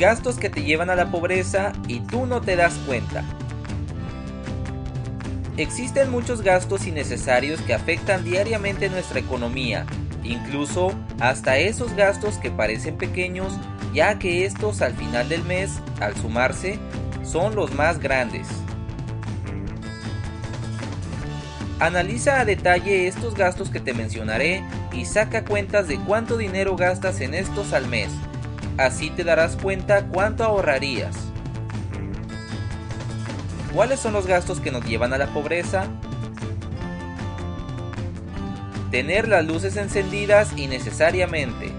Gastos que te llevan a la pobreza y tú no te das cuenta. Existen muchos gastos innecesarios que afectan diariamente nuestra economía, incluso hasta esos gastos que parecen pequeños, ya que estos al final del mes, al sumarse, son los más grandes. Analiza a detalle estos gastos que te mencionaré y saca cuentas de cuánto dinero gastas en estos al mes. Así te darás cuenta cuánto ahorrarías. ¿Cuáles son los gastos que nos llevan a la pobreza? Tener las luces encendidas innecesariamente.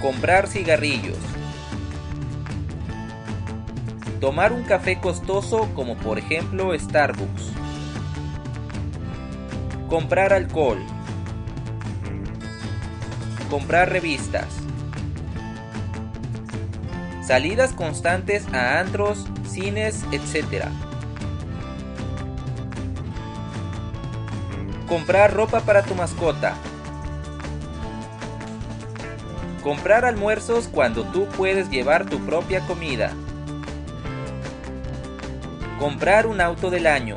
Comprar cigarrillos. Tomar un café costoso como por ejemplo Starbucks. Comprar alcohol. Comprar revistas. Salidas constantes a antros, cines, etc. Comprar ropa para tu mascota. Comprar almuerzos cuando tú puedes llevar tu propia comida. Comprar un auto del año.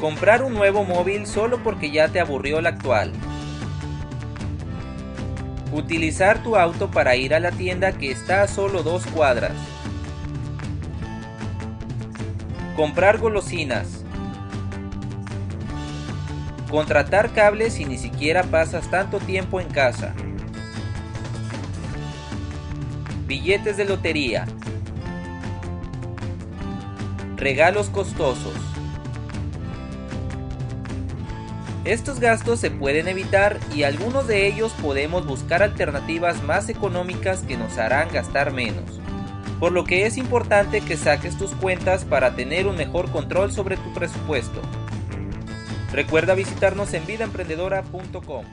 Comprar un nuevo móvil solo porque ya te aburrió el actual. Utilizar tu auto para ir a la tienda que está a solo dos cuadras. Comprar golosinas. Contratar cables y ni siquiera pasas tanto tiempo en casa. Billetes de lotería. Regalos costosos. Estos gastos se pueden evitar y algunos de ellos podemos buscar alternativas más económicas que nos harán gastar menos. Por lo que es importante que saques tus cuentas para tener un mejor control sobre tu presupuesto. Recuerda visitarnos en vidaemprendedora.com.